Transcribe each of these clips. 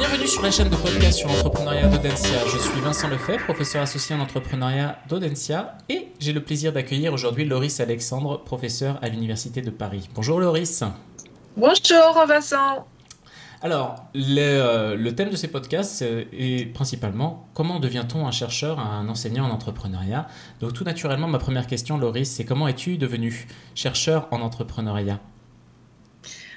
Bienvenue sur la chaîne de podcast sur l'entrepreneuriat d'Audencia. Je suis Vincent Lefebvre, professeur associé en entrepreneuriat d'Audencia et j'ai le plaisir d'accueillir aujourd'hui Loris Alexandre, professeur à l'Université de Paris. Bonjour Loris. Bonjour Vincent. Alors, le, le, thème de ces podcasts est principalement comment devient-on un chercheur, un enseignant en entrepreneuriat? Donc tout naturellement, ma première question, Loris, c'est comment es-tu devenu chercheur en entrepreneuriat?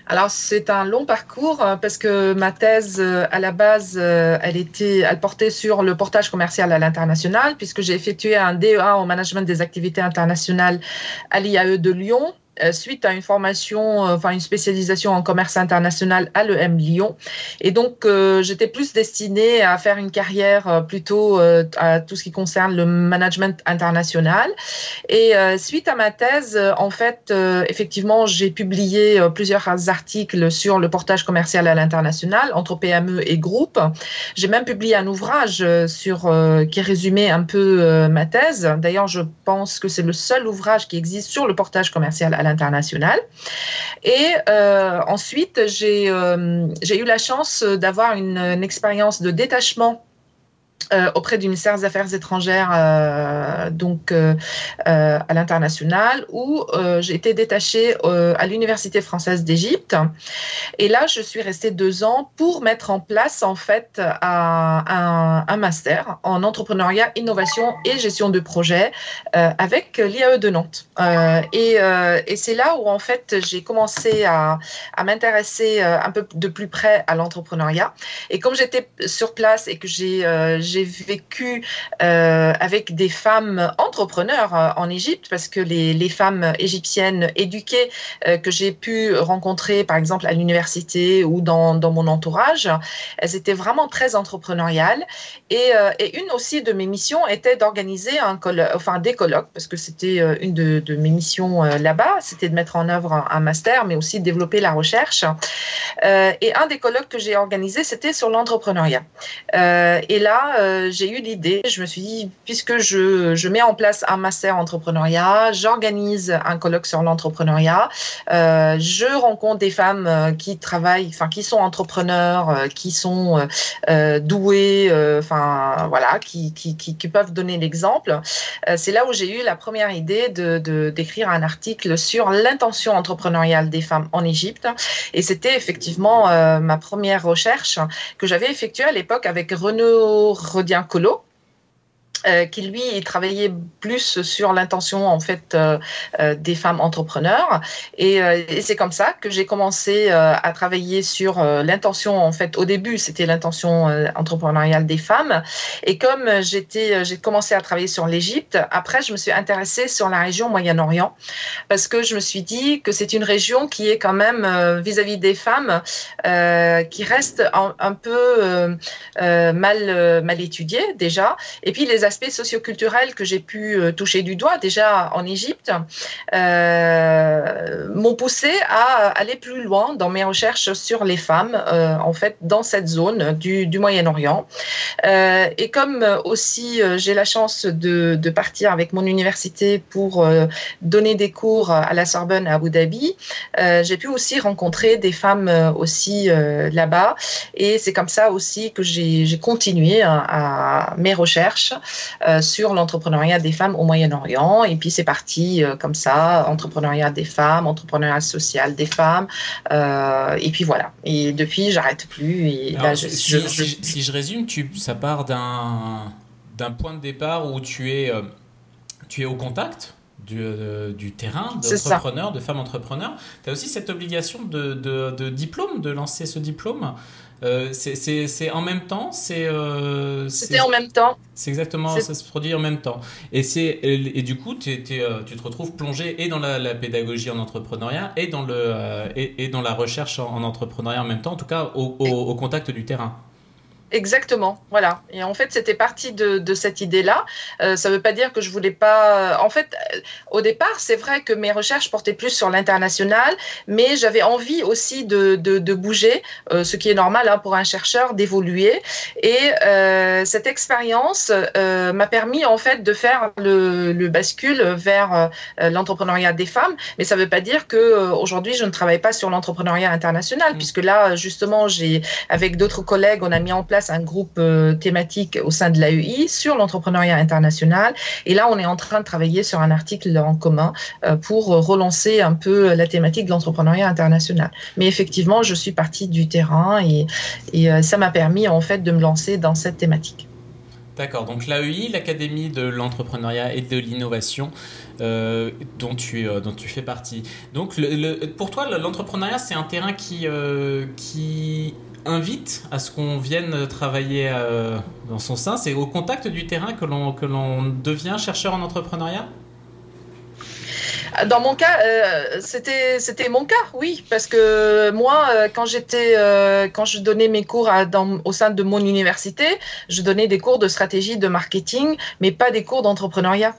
Alors c'est un long parcours euh, parce que ma thèse euh, à la base euh, elle était elle portait sur le portage commercial à l'international puisque j'ai effectué un DEA en management des activités internationales à l'IAE de Lyon suite à une formation, euh, enfin une spécialisation en commerce international à l'EM Lyon. Et donc, euh, j'étais plus destinée à faire une carrière plutôt à tout ce qui concerne le management international. Et suite à ma thèse, en fait, effectivement, j'ai publié plusieurs articles sur le portage commercial à l'international entre PME et groupes. J'ai même publié un ouvrage sur qui résumait un peu ma thèse. D'ailleurs, je pense que c'est le seul ouvrage qui existe sur le portage commercial à l'international. Et euh, ensuite, euh, j'ai eu la chance d'avoir une, expérience de détachement auprès du ministère des Affaires étrangères, euh, donc euh, à l'international, où j'ai été détachée à l'Université française d'Égypte. Et là, je suis restée deux ans pour mettre en place en fait un, master en entrepreneuriat, innovation et gestion de projet avec l'IAE de Nantes. et, c'est là où en fait j'ai commencé à m'intéresser un peu de plus près à l'entrepreneuriat. Et comme j'étais sur place et que j'ai j'ai vécu euh, avec des femmes entrepreneurs euh, en Égypte parce que les, les femmes égyptiennes éduquées euh, que j'ai pu rencontrer, par exemple, à l'université ou dans, dans, mon entourage, elles étaient vraiment très entrepreneuriales. Et, et une aussi de mes missions était d'organiser un enfin, des colloques, parce que c'était une de, mes missions là-bas, c'était de mettre en œuvre un, un, master, mais aussi de développer la recherche. et un des colloques que j'ai organisé, c'était sur l'entrepreneuriat. et là, euh, j'ai eu l'idée, je me suis dit, puisque je, je, mets en place un master entrepreneuriat, j'organise un colloque sur l'entrepreneuriat, euh, je rencontre des femmes euh, qui travaillent, enfin qui sont entrepreneurs, qui sont douées, enfin voilà, qui, qui, qui, qui, peuvent donner l'exemple. C'est là où j'ai eu la première idée de d'écrire un article sur l'intention entrepreneuriale des femmes en Égypte, et c'était effectivement ma première recherche que j'avais effectuée à l'époque avec Renaud Rodien Colo euh, qui lui travaillait plus sur l'intention en fait euh, euh, des femmes entrepreneurs. Et, c'est comme ça que j'ai commencé à travailler sur l'intention en fait au début c'était l'intention entrepreneuriale des femmes. Et comme j'étais j'ai commencé à travailler sur l'Égypte après je me suis intéressée sur la région Moyen-Orient parce que je me suis dit que c'est une région qui est quand même vis-à-vis -vis des femmes qui reste un, un peu mal mal étudiée déjà. Et puis les aspects socioculturels que j'ai pu euh, toucher du doigt déjà en Égypte euh, m'ont poussé à aller plus loin dans mes recherches sur les femmes, euh, en fait, dans cette zone du, Moyen-Orient. Et comme aussi j'ai la chance de, partir avec mon université pour donner des cours à la Sorbonne à Abu Dhabi, j'ai pu aussi rencontrer des femmes aussi là-bas. Et c'est comme ça aussi que j'ai continué à, à mes recherches sur l'entrepreneuriat des femmes au Moyen-Orient. Et puis c'est parti euh, comme ça, entrepreneuriat des femmes, entrepreneuriat social des femmes. Euh, et puis voilà. Et depuis, j'arrête plus. Et Alors, là, je, si, je. Si, si, je résume, tu, ça part d'un point de départ où tu es, tu es au contact du, euh, du terrain, d'entrepreneurs, de femmes entrepreneurs. Tu as aussi cette obligation de, de, de, diplôme, de lancer ce diplôme. Euh, c'est en même temps c'est euh, C'était en même temps. C'est exactement, ça se produit en même temps. Et, et, et du coup, tu, euh, tu te retrouves plongé et dans la, la, pédagogie en entrepreneuriat et dans, le, et, et, dans la recherche en, en, entrepreneuriat en même temps, en tout cas au, au, au contact du terrain. Exactement, voilà. Et en fait, c'était parti de, de cette idée-là. Euh, ça ne veut pas dire que je voulais pas. En fait, euh, au départ, c'est vrai que mes recherches portaient plus sur l'international, mais j'avais envie aussi de, de, de bouger, euh, ce qui est normal hein, pour un chercheur, d'évoluer. Et euh, cette expérience m'a permis en fait de faire le, le bascule vers l'entrepreneuriat des femmes. Mais ça ne veut pas dire que aujourd'hui je ne travaille pas sur l'entrepreneuriat international, mmh. puisque là, justement, j'ai avec d'autres collègues, on a mis en place un groupe euh, thématique au sein de l'AEI sur l'entrepreneuriat international. Et là, on est en train de travailler sur un article en commun euh, pour relancer un peu la thématique de l'entrepreneuriat international. Mais effectivement, je suis partie du terrain et, et euh, ça m'a permis en fait de me lancer dans cette thématique. D'accord, donc l'AEI, l'Académie de l'entrepreneuriat et de l'innovation, dont, tu, dont tu fais partie. Donc pour toi, l'entrepreneuriat, c'est un terrain qui, qui invite à ce qu'on vienne travailler euh, dans son sein. C'est au contact du terrain que l'on, que l'on devient chercheur en entrepreneuriat? Dans mon cas, euh, c'était mon cas, oui, parce que moi, euh, quand j'étais quand je donnais mes cours au sein de mon université, je donnais des cours de stratégie de marketing, mais pas des cours d'entrepreneuriat.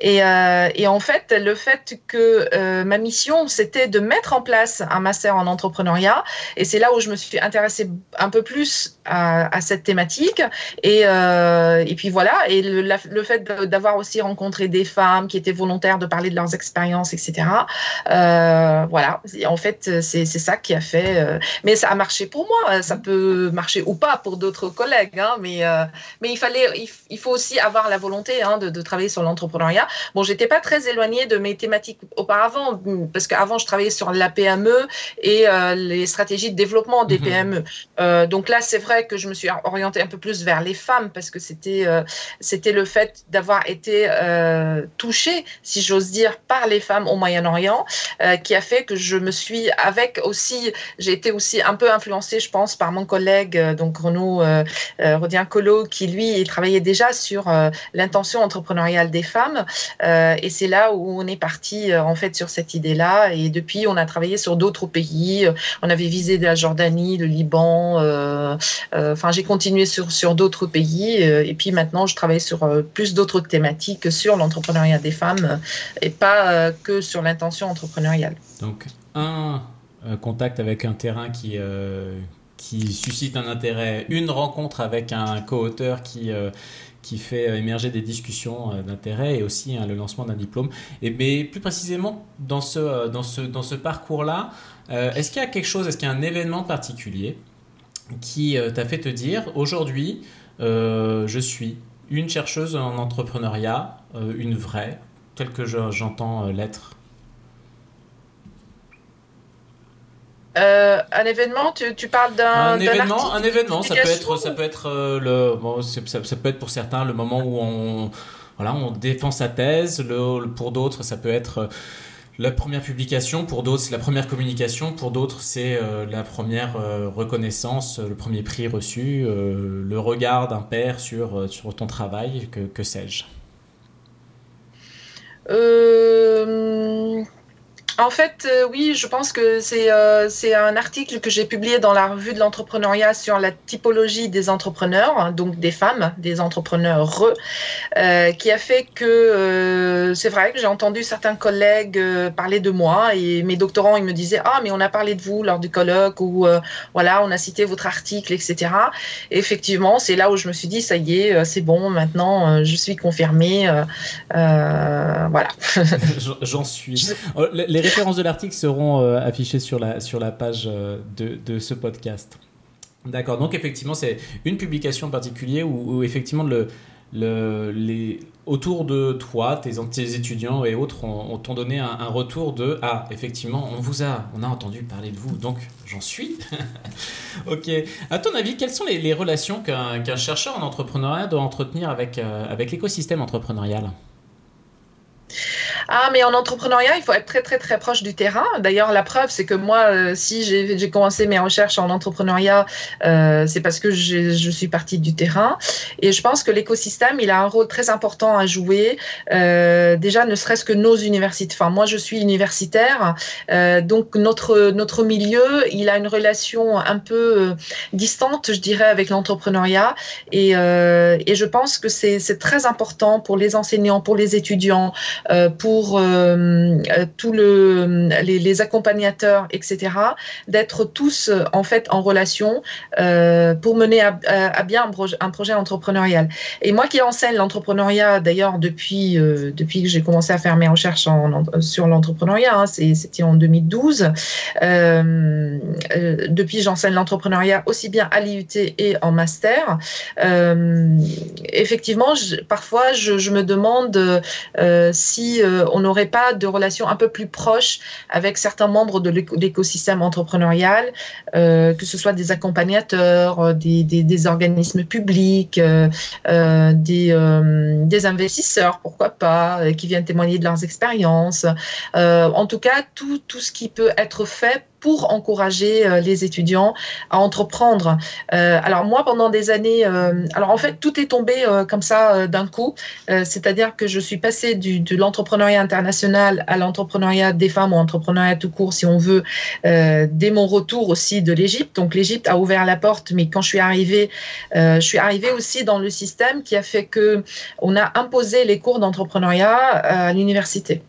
Et, euh, et, en fait, le fait que euh, ma mission, c'était de mettre en place un master en entrepreneuriat, et c'est là où je me suis intéressée un peu plus à, cette thématique. Et, euh, et, puis voilà, et le, fait d'avoir aussi rencontré des femmes qui étaient volontaires de parler de leurs expériences, etc. Voilà, en fait, c'est ça qui a fait. Mais ça a marché pour moi. Ça peut marcher ou pas pour d'autres collègues, hein, mais il fallait, il, faut aussi avoir la volonté hein, de travailler sur l'entrepreneuriat Bon, j'étais pas très éloignée de mes thématiques auparavant, parce qu'avant, je travaillais sur la PME et euh, les stratégies de développement des mhm. PME. Euh, donc là, c'est vrai que je me suis orientée un peu plus vers les femmes, parce que c'était euh, c'était le fait d'avoir été touchée, si j'ose dire, par les femmes au Moyen-Orient, qui a fait que je me suis, avec aussi, j'ai été aussi un peu influencée, je pense, par mon collègue, donc Renaud Rodien Colo, qui lui, il travaillait déjà sur l'intention entrepreneuriale des femmes euh, et c'est là où on est parti euh, en fait sur cette idée-là. Et depuis, on a travaillé sur d'autres pays. On avait visé la Jordanie, le Liban. Euh, enfin, j'ai continué sur sur d'autres pays. et puis maintenant, je travaille sur plus d'autres thématiques sur l'entrepreneuriat des femmes et pas que sur l'intention entrepreneuriale. Donc un contact avec un terrain qui qui suscite un intérêt, une rencontre avec un co-auteur qui qui fait euh, émerger des discussions euh, d'intérêt et aussi hein, le lancement d'un diplôme. Et, mais plus précisément, dans ce, euh, dans ce, dans ce parcours-là, est-ce qu'il y a quelque chose, est-ce qu'il y a un événement particulier qui t'a fait te dire, aujourd'hui, je suis une chercheuse en entrepreneuriat, une vraie, telle que j'entends l'être? Euh, un événement, tu, tu parles d'un un événement, un événement, ça peut être, ça peut être euh, le, bon, ça, ça, peut être pour certains le moment où on, voilà, on défend sa thèse. Le, pour d'autres, ça peut être euh, la première publication. Pour d'autres, c'est la première communication. Pour d'autres, c'est la première reconnaissance, le premier prix reçu, le regard d'un père sur sur ton travail, que, que sais-je. Euh en fait, euh, oui, je pense que c'est euh, c'est un article que j'ai publié dans la revue de l'entrepreneuriat sur la typologie des entrepreneurs, hein, donc des femmes, des entrepreneurs, euh, qui a fait que euh, c'est vrai que j'ai entendu certains collègues parler de moi et mes doctorants, ils me disaient ah mais on a parlé de vous lors du colloque ou voilà on a cité votre article, etc. Et effectivement, c'est là où je me suis dit ça y est, c'est bon, maintenant je suis confirmée, voilà. J'en suis. Les références de l'article seront euh, affichées sur la, sur la page euh, de, de ce podcast. D'accord, donc effectivement, c'est une publication en particulier où, effectivement, le, le, les, autour de toi, tes, tes étudiants et autres ont, t'ont donné un, retour de Ah, effectivement, on vous a, on a entendu parler de vous, donc j'en suis. ok. À ton avis, quelles sont les, les relations qu'un, qu'un chercheur en entrepreneuriat doit entretenir avec, euh, avec l'écosystème entrepreneurial? Ah, mais en entrepreneuriat, il faut être très, très, très proche du terrain. D'ailleurs, la preuve, c'est que moi, si j'ai commencé mes recherches en entrepreneuriat, c'est parce que je suis partie du terrain. Et je pense que l'écosystème, il a un rôle très important à jouer. déjà, ne serait-ce que nos universités. Enfin, moi, je suis universitaire, donc notre notre milieu, il a une relation un peu distante, je dirais, avec l'entrepreneuriat. Et, et je pense que c'est très important pour les enseignants, pour les étudiants, euh, pour euh, euh, tous le, les, accompagnateurs, etc., d'être tous en fait en relation pour mener à, bien un projet, entrepreneurial. Et moi qui enseigne l'entrepreneuriat, d'ailleurs depuis depuis que j'ai commencé à faire mes recherches sur l'entrepreneuriat, hein, c'était en 2012. depuis, j'enseigne l'entrepreneuriat aussi bien à l'IUT et en master. effectivement, parfois, je, me demande euh, si euh, on n'aurait pas de relations un peu plus proches avec certains membres de l'écosystème entrepreneurial, euh, que ce soit des accompagnateurs, des, organismes publics, des, des, investisseurs, pourquoi pas, qui viennent témoigner de leurs expériences. en tout cas, tout, tout ce qui peut être fait pour encourager euh, les étudiants à entreprendre. Euh, alors moi, pendant des années, euh, alors en fait, tout est tombé comme ça d'un coup, c'est-à-dire que je suis passée de l'entrepreneuriat international à l'entrepreneuriat des femmes ou entrepreneuriat tout court, si on veut, dès mon retour aussi de l'Égypte. Donc l'Égypte a ouvert la porte, mais quand je suis arrivée, je suis arrivée aussi dans le système qui a fait que on a imposé les cours d'entrepreneuriat à l'université.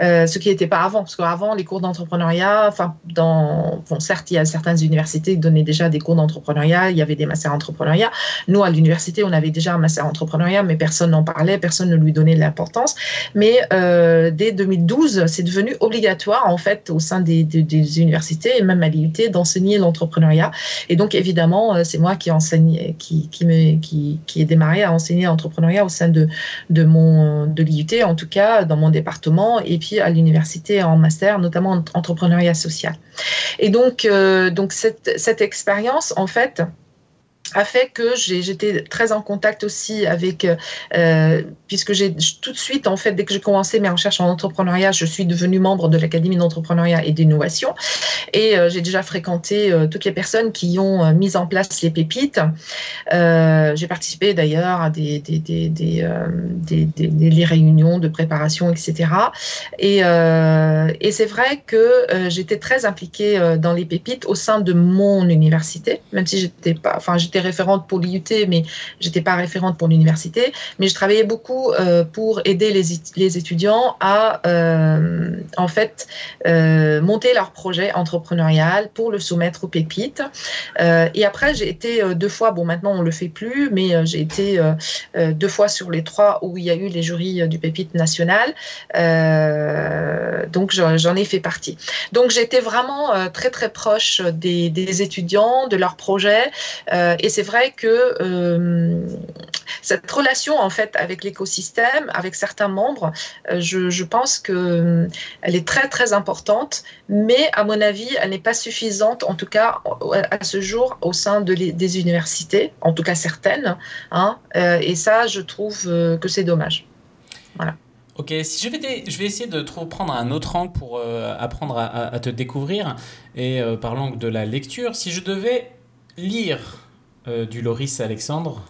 Euh, ce qui n'était pas avant, parce qu'avant, les cours d'entrepreneuriat, enfin, dans, certes, il y a certaines universités qui donnaient déjà des cours d'entrepreneuriat, il y avait des masters entrepreneuriat. Nous, à l'université, on avait déjà un master entrepreneuriat, mais personne n'en parlait, personne ne lui donnait de l'importance. Mais euh, dès 2012, c'est devenu obligatoire, en fait, au sein des, universités et même à l'IUT, d'enseigner l'entrepreneuriat. Et donc, évidemment, euh, c'est moi qui enseigne, qui, qui, qui, qui ai démarré à enseigner l'entrepreneuriat au sein de, de, de l'IUT, en tout cas, dans mon département et puis à l'université en master, notamment en entrepreneuriat social. Et donc, euh, donc cette, cette expérience, en fait, a fait que j'étais très en contact aussi avec, euh, puisque j'ai tout de suite, en fait, dès que j'ai commencé mes recherches en entrepreneuriat, je suis devenue membre de l'Académie d'entrepreneuriat et d'innovation. Et euh, j'ai déjà fréquenté euh, toutes les personnes qui ont mis en place les pépites. j'ai participé d'ailleurs à des, des, des, des, des réunions de préparation, etc. Et, et c'est vrai que j'étais très impliquée dans les pépites au sein de mon université, même si j'étais pas, enfin, j'étais référente pour l'IUT, mais j'étais pas référente pour l'université. Mais je travaillais beaucoup euh, pour aider les, les étudiants à, euh, en fait, euh, monter leur projet entrepreneurial pour le soumettre aux pépites. et après, j'ai été deux fois, bon, maintenant on le fait plus, mais j'ai été deux fois sur les trois où il y a eu les jurys du pépite national. donc, j'en ai fait partie. Donc, j'étais vraiment très, très proche des, des étudiants, de leurs projets. et c'est vrai que euh, cette relation en fait avec l'écosystème, avec certains membres, euh, je, pense que euh, est très très importante, mais à mon avis, elle n'est pas suffisante, en tout cas à ce jour, au sein de des universités, en tout cas certaines. Hein, et ça, je trouve que c'est dommage. Voilà. Ok, si je vais, je essayer de prendre un autre angle pour apprendre à, te découvrir et par l'angle de la lecture. Si je devais lire euh, du Loris Alexandre.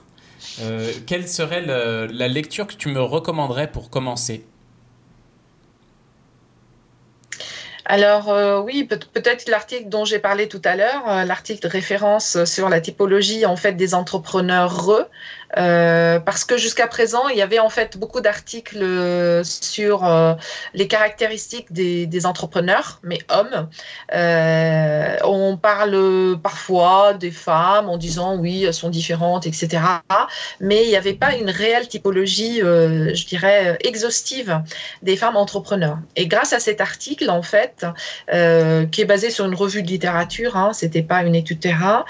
Euh, quelle serait la lecture que tu me recommanderais pour commencer? Alors euh, oui, peut-être l'article dont j'ai parlé tout à l'heure, l'article de référence sur la typologie en fait des entrepreneurs euh, parce que jusqu'à présent, il y avait en fait beaucoup d'articles euh, sur euh, les caractéristiques des, entrepreneurs, mais hommes. On parle parfois des femmes en disant oui, elles sont différentes, etc. Mais il n'y avait pas une réelle typologie, je dirais, exhaustive des femmes entrepreneurs. Et grâce à cet article, en fait, qui est basé sur une revue de littérature, hein, c'était pas une étude terrain,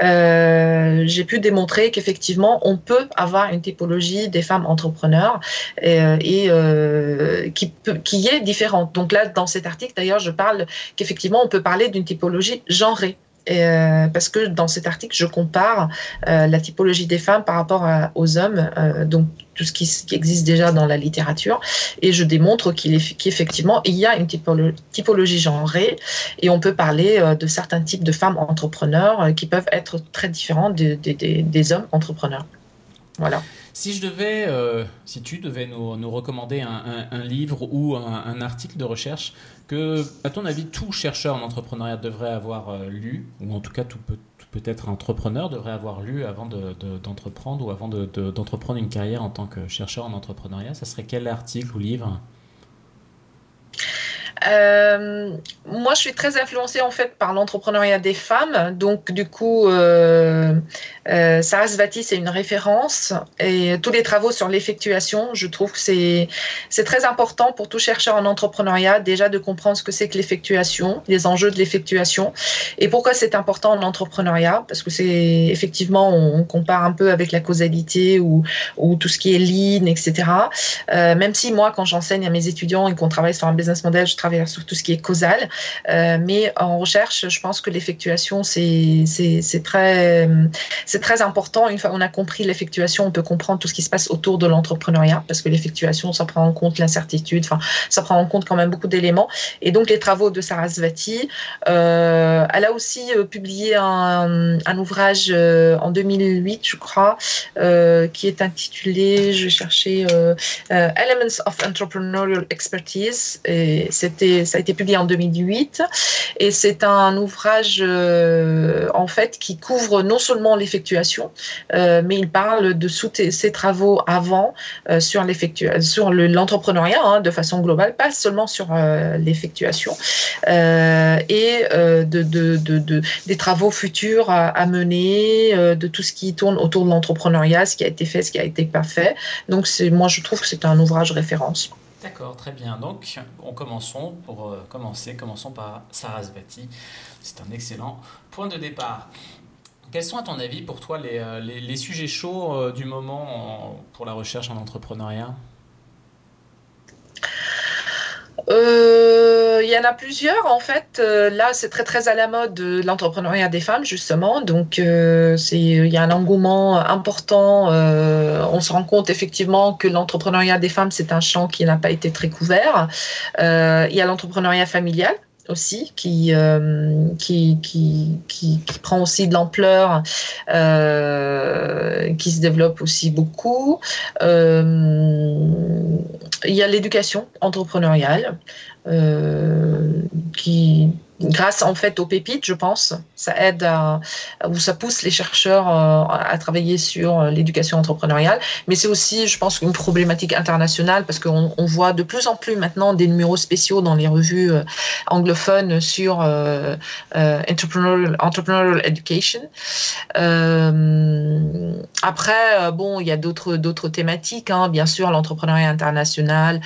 j'ai pu démontrer qu'effectivement, on peut avoir une typologie des femmes entrepreneurs et, euh, euh, qui, est différente. Donc là, dans cet article, d'ailleurs, je parle qu'effectivement, on peut parler d'une typologie genrée parce que dans cet article, je compare la typologie des femmes par rapport aux hommes, donc tout ce qui, existe déjà dans la littérature, et je démontre qu'effectivement, il y a une typologie genrée, et on peut parler de certains types de femmes entrepreneurs qui peuvent être très différents des hommes entrepreneurs. Voilà. Si je devais, euh, si tu devais nous, recommander un, livre ou un, article de recherche que, à ton avis, tout chercheur en entrepreneuriat devrait avoir euh, lu, ou en tout cas tout peut-être entrepreneur devrait avoir lu avant d'entreprendre ou avant d'entreprendre une carrière en tant que chercheur en entrepreneuriat, ça serait quel article ou livre? Euh, moi, je suis très influencée en fait par l'entrepreneuriat des femmes. Donc, du coup, euh, euh, Sarasvati, c'est une référence. Et tous les travaux sur l'effectuation, je trouve que c'est, très important pour tout chercheur en entrepreneuriat, déjà de comprendre ce que c'est que l'effectuation, les enjeux de l'effectuation. Et pourquoi c'est important en entrepreneuriat Parce que c'est effectivement, on, compare un peu avec la causalité ou, ou tout ce qui est lean, etc. Euh, même si moi, quand j'enseigne à mes étudiants et qu'on travaille sur un business model, je travaille sur tout ce qui est causal. Euh, mais en recherche, je pense que l'effectuation, c'est très, très important. Une fois qu'on a compris l'effectuation, on peut comprendre tout ce qui se passe autour de l'entrepreneuriat, parce que l'effectuation, ça prend en compte l'incertitude, enfin, ça prend en compte quand même beaucoup d'éléments. Et donc, les travaux de Sarasvati, euh, elle a aussi euh, publié un, ouvrage en 2008, je crois, qui est intitulé, je vais chercher Elements of Entrepreneurial Expertise. Et c'est ça a été publié en 2008 et c'est un ouvrage euh, en fait qui couvre non seulement l'effectuation, euh, mais il parle de ses travaux avant euh, sur l'entrepreneuriat hein, de façon globale, pas seulement sur l'effectuation et de, de, des travaux futurs à, mener, de tout ce qui tourne autour de l'entrepreneuriat, ce qui a été fait, ce qui a été pas fait. Donc moi je trouve que c'est un ouvrage référence. D'accord, très bien. Donc, on commençons pour euh, commencer. Commençons par Sarasvati. C'est un excellent point de départ. Quels sont, à ton avis, pour toi, les, euh, sujets chauds euh, du moment pour la recherche en entrepreneuriat? Euh, il y en a plusieurs en fait. Euh, là, c'est très très à la mode de l'entrepreneuriat des femmes justement. Donc, euh, il y a un engouement important. on se rend compte effectivement que l'entrepreneuriat des femmes c'est un champ qui n'a pas été très couvert. il y a l'entrepreneuriat familial aussi, qui, euh, qui, qui, qui, prend aussi de l'ampleur, euh, qui se développe aussi beaucoup. Euh, il y a l'éducation entrepreneuriale qui grâce en fait aux pépites, je pense, ça aide ou ça pousse les chercheurs euh, à travailler sur euh, l'éducation entrepreneuriale. Mais c'est aussi, je pense, une problématique internationale parce qu'on on voit de plus en plus maintenant des numéros spéciaux dans les revues euh, anglophones sur euh, entrepreneurial, education. Après, bon, il y a d'autres d'autres thématiques, hein, bien sûr, l'entrepreneuriat international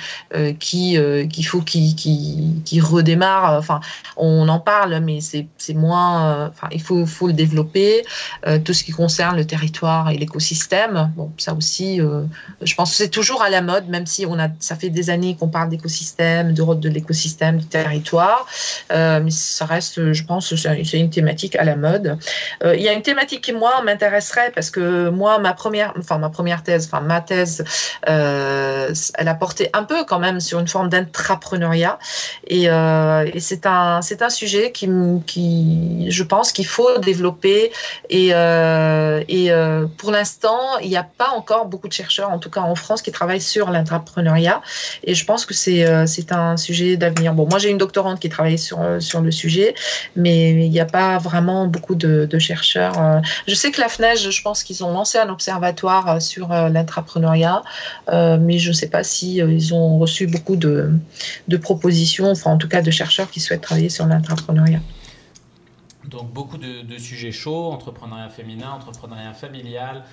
qui qu'il faut qui, qui redémarre. Enfin, on on en parle, mais c'est moins. Euh, enfin, il faut, faut le développer. Euh, tout ce qui concerne le territoire et l'écosystème, bon, ça aussi, euh, je pense que c'est toujours à la mode, même si on a, ça fait des années qu'on parle d'écosystème, de de l'écosystème, du territoire. mais ça reste, je pense, c'est une thématique à la mode. il y a une thématique qui moi m'intéresserait parce que moi, ma première, enfin ma première thèse, enfin ma thèse, elle a porté un peu quand même sur une forme d'intrapreneuriat et, et c'est un, c'est un sujet qui, je pense qu'il faut développer. Et, euh, euh, pour l'instant, il n'y a pas encore beaucoup de chercheurs, en tout cas en France, qui travaillent sur l'entrepreneuriat. Et je pense que c'est euh, c'est un sujet d'avenir. Bon, moi, j'ai une doctorante qui travaille sur, le sujet, mais il n'y a pas vraiment beaucoup de, de chercheurs. Je sais que la FNEJ, je pense qu'ils ont lancé un observatoire sur l'entrepreneuriat, mais je ne sais pas si ils ont reçu beaucoup de, de propositions, enfin en tout cas de chercheurs qui souhaitent travailler sur l'entrepreneuriat donc beaucoup de, sujets chauds, entrepreneuriat féminin, entrepreneuriat familial.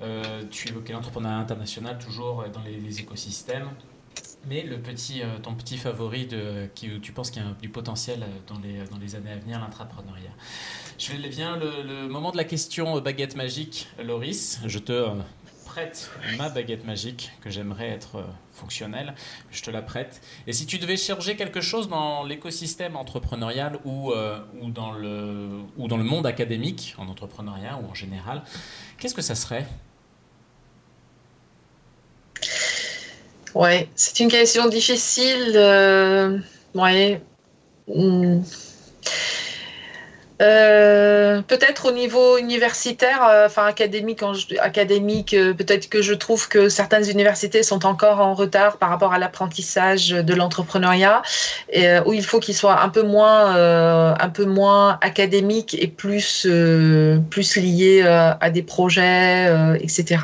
Euh, tu évoquais l'entrepreneuriat international toujours dans les, écosystèmes. Mais le petit, euh, ton petit favori de, qui, tu penses qu'il y a du potentiel dans les, dans les années à venir, l'intrapreneuriat? Je vais, viens le, le, moment de la question baguette magique, Loris. Je te ma baguette magique que j'aimerais être euh, fonctionnelle. Je te la prête. Et si tu devais changer quelque chose dans l'écosystème entrepreneurial ou, euh, ou, dans le, ou dans le monde académique, en entrepreneuriat ou en général, qu'est-ce que ça serait? Ouais, c'est une question difficile. Euh, ouais. Hmm. Euh, peut-être au niveau universitaire, euh, enfin académique, académique euh, peut-être que je trouve que certaines universités sont encore en retard par rapport à l'apprentissage de l'entrepreneuriat, où il faut qu'il soit un peu moins, un peu moins académique et plus, plus lié à des projets, etc.,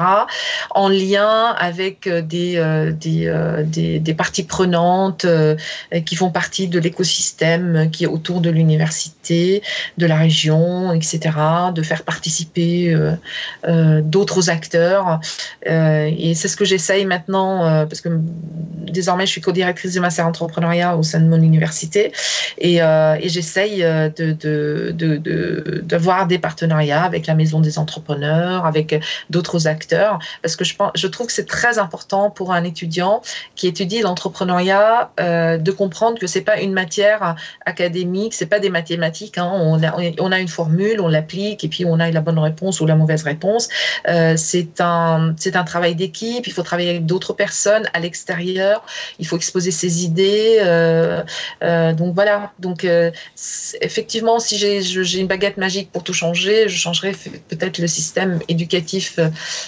en lien avec des, des, des, des parties prenantes qui font partie de l'écosystème qui est autour de l'université, la région, etc., de faire participer euh, euh, d'autres acteurs. Euh, et c'est ce que j'essaye maintenant, parce que désormais je suis co-directrice du master entrepreneuriat au sein de mon université, et, j'essaye de, de, de, d'avoir des partenariats avec la maison des entrepreneurs, avec d'autres acteurs, parce que je, pense, je trouve que c'est très important pour un étudiant qui étudie l'entrepreneuriat de comprendre que c'est pas une matière académique, c'est pas des mathématiques. Hein, on, on a une formule, on l'applique et puis on a la bonne réponse ou la mauvaise réponse. Euh, c'est un, un travail d'équipe. Il faut travailler avec d'autres personnes à l'extérieur. Il faut exposer ses idées. Euh, euh, donc voilà. Donc effectivement, si j'ai, une baguette magique pour tout changer, je changerais peut-être le système éducatif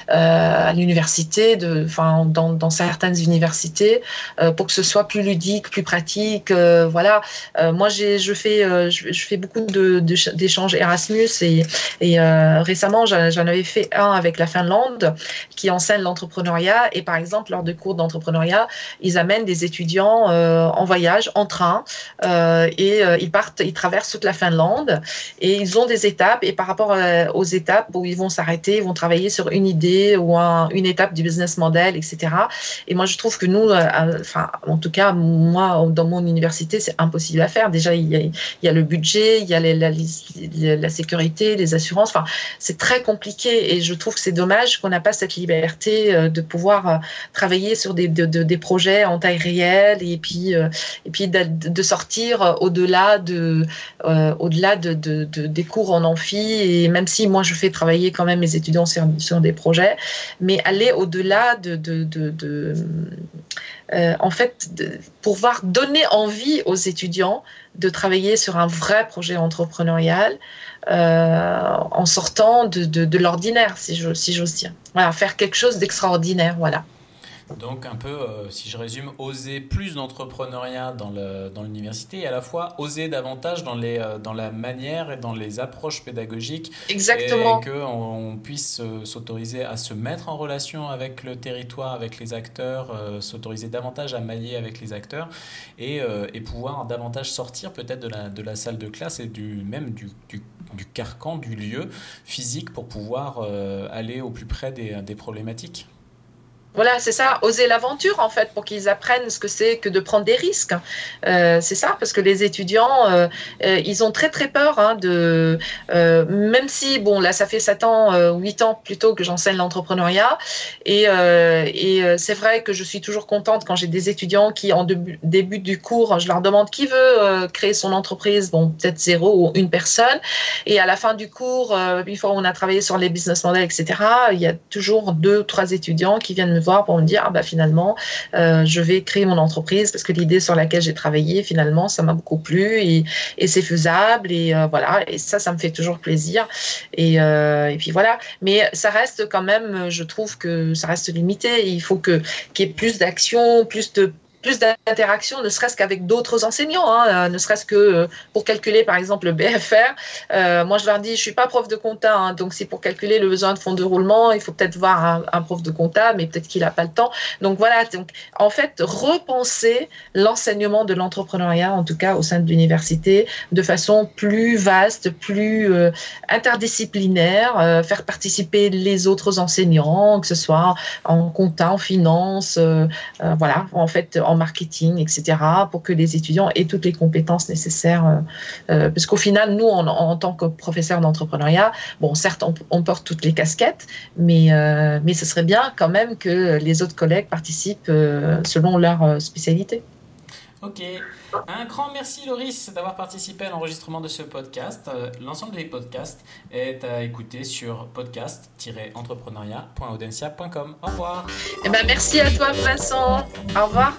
à l'université, dans, dans certaines universités, pour que ce soit plus ludique, plus pratique. voilà. moi, je fais, je, fais beaucoup de d'échanges Erasmus et, euh, récemment j'en avais fait un avec la Finlande qui enseigne l'entrepreneuriat et par exemple lors de cours d'entrepreneuriat ils amènent des étudiants euh, en voyage en train euh, et ils partent ils traversent toute la Finlande et ils ont des étapes et par rapport aux étapes où ils vont s'arrêter ils vont travailler sur une idée ou une étape du business model etc et moi je trouve que nous enfin en tout cas moi dans mon université c'est impossible à faire. Déjà il y a, il y a le budget il y a les, la, la sécurité, les assurances. Enfin, c'est très compliqué et je trouve que c'est dommage qu'on n'a pas cette liberté euh, de pouvoir euh, travailler sur des, projets en taille réelle et puis, euh, et puis de, sortir au-delà de, au-delà de, des cours en amphi. Et même si moi, je fais travailler quand même mes étudiants sur, des projets, mais aller au-delà de, de en fait, de pouvoir donner envie aux étudiants de travailler sur un vrai projet entrepreneurial euh, en sortant de, de, l'ordinaire, si j'ose dire. Voilà, faire quelque chose d'extraordinaire, voilà. Donc un peu, euh, si je résume, oser plus d'entrepreneuriat dans l'université dans et à la fois oser davantage dans, les, euh, dans la manière et dans les approches pédagogiques. Exactement. Et qu'on puisse euh, s'autoriser à se mettre en relation avec le territoire, avec les acteurs, s'autoriser davantage à mailler avec les acteurs et, et pouvoir davantage sortir peut-être de la, de la salle de classe et du, même du, du, du carcan, du lieu physique pour pouvoir aller au plus près des, des problématiques. Voilà, c'est ça, oser l'aventure en fait, pour qu'ils apprennent ce que c'est que de prendre des risques. Euh, c'est ça, parce que les étudiants, euh, euh, ils ont très très peur hein, de, même si bon là ça fait 7 ans, 8 ans plutôt que j'enseigne l'entrepreneuriat, et, c'est vrai que je suis toujours contente quand j'ai des étudiants qui en début, début du cours, je leur demande qui veut créer son entreprise, bon peut-être zéro ou une personne, et à la fin du cours, une fois on a travaillé sur les business models, etc., il y a toujours deux trois étudiants qui viennent me pour me dire ah bah finalement euh, je vais créer mon entreprise parce que l'idée sur laquelle j'ai travaillé finalement ça m'a beaucoup plu et, c'est faisable et euh, voilà. Et ça ça me fait toujours plaisir. Et, euh, et puis voilà. Mais ça reste quand même je trouve que ça reste limité. Il faut que qu'il y ait plus d'action plus de plus d'interaction, ne serait-ce qu'avec d'autres enseignants, hein, euh, ne serait-ce que euh, pour calculer par exemple le BFR. Euh, moi, je leur dis, je suis pas prof de compta, hein, donc c'est pour calculer le besoin de fonds de roulement, il faut peut-être voir un, prof de compta, mais peut-être qu'il n'a pas le temps. Donc voilà, donc en fait, repenser l'enseignement de l'entrepreneuriat, en tout cas au sein de l'université, de façon plus vaste, plus interdisciplinaire, faire participer les autres enseignants, que ce soit en compta, en finance, voilà, en fait en marketing, etc., pour que les étudiants aient toutes les compétences nécessaires. parce qu'au final, nous, en, tant que professeurs d'entrepreneuriat, bon, certes, on, porte toutes les casquettes, mais, mais ce serait bien quand même que les autres collègues participent selon leur spécialité. Ok. Un grand merci Loris d'avoir participé à l'enregistrement de ce podcast. Euh, l'ensemble des podcasts est à écouter sur podcast-entrepreneuriat.audencia.com. Au revoir. Eh ben, merci à toi Vincent. Au revoir.